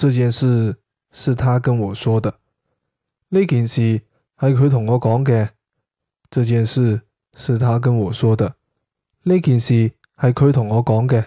这件事是他跟我说的。呢件事系佢同我讲嘅这件事是他跟我说的。呢件事系佢同我讲嘅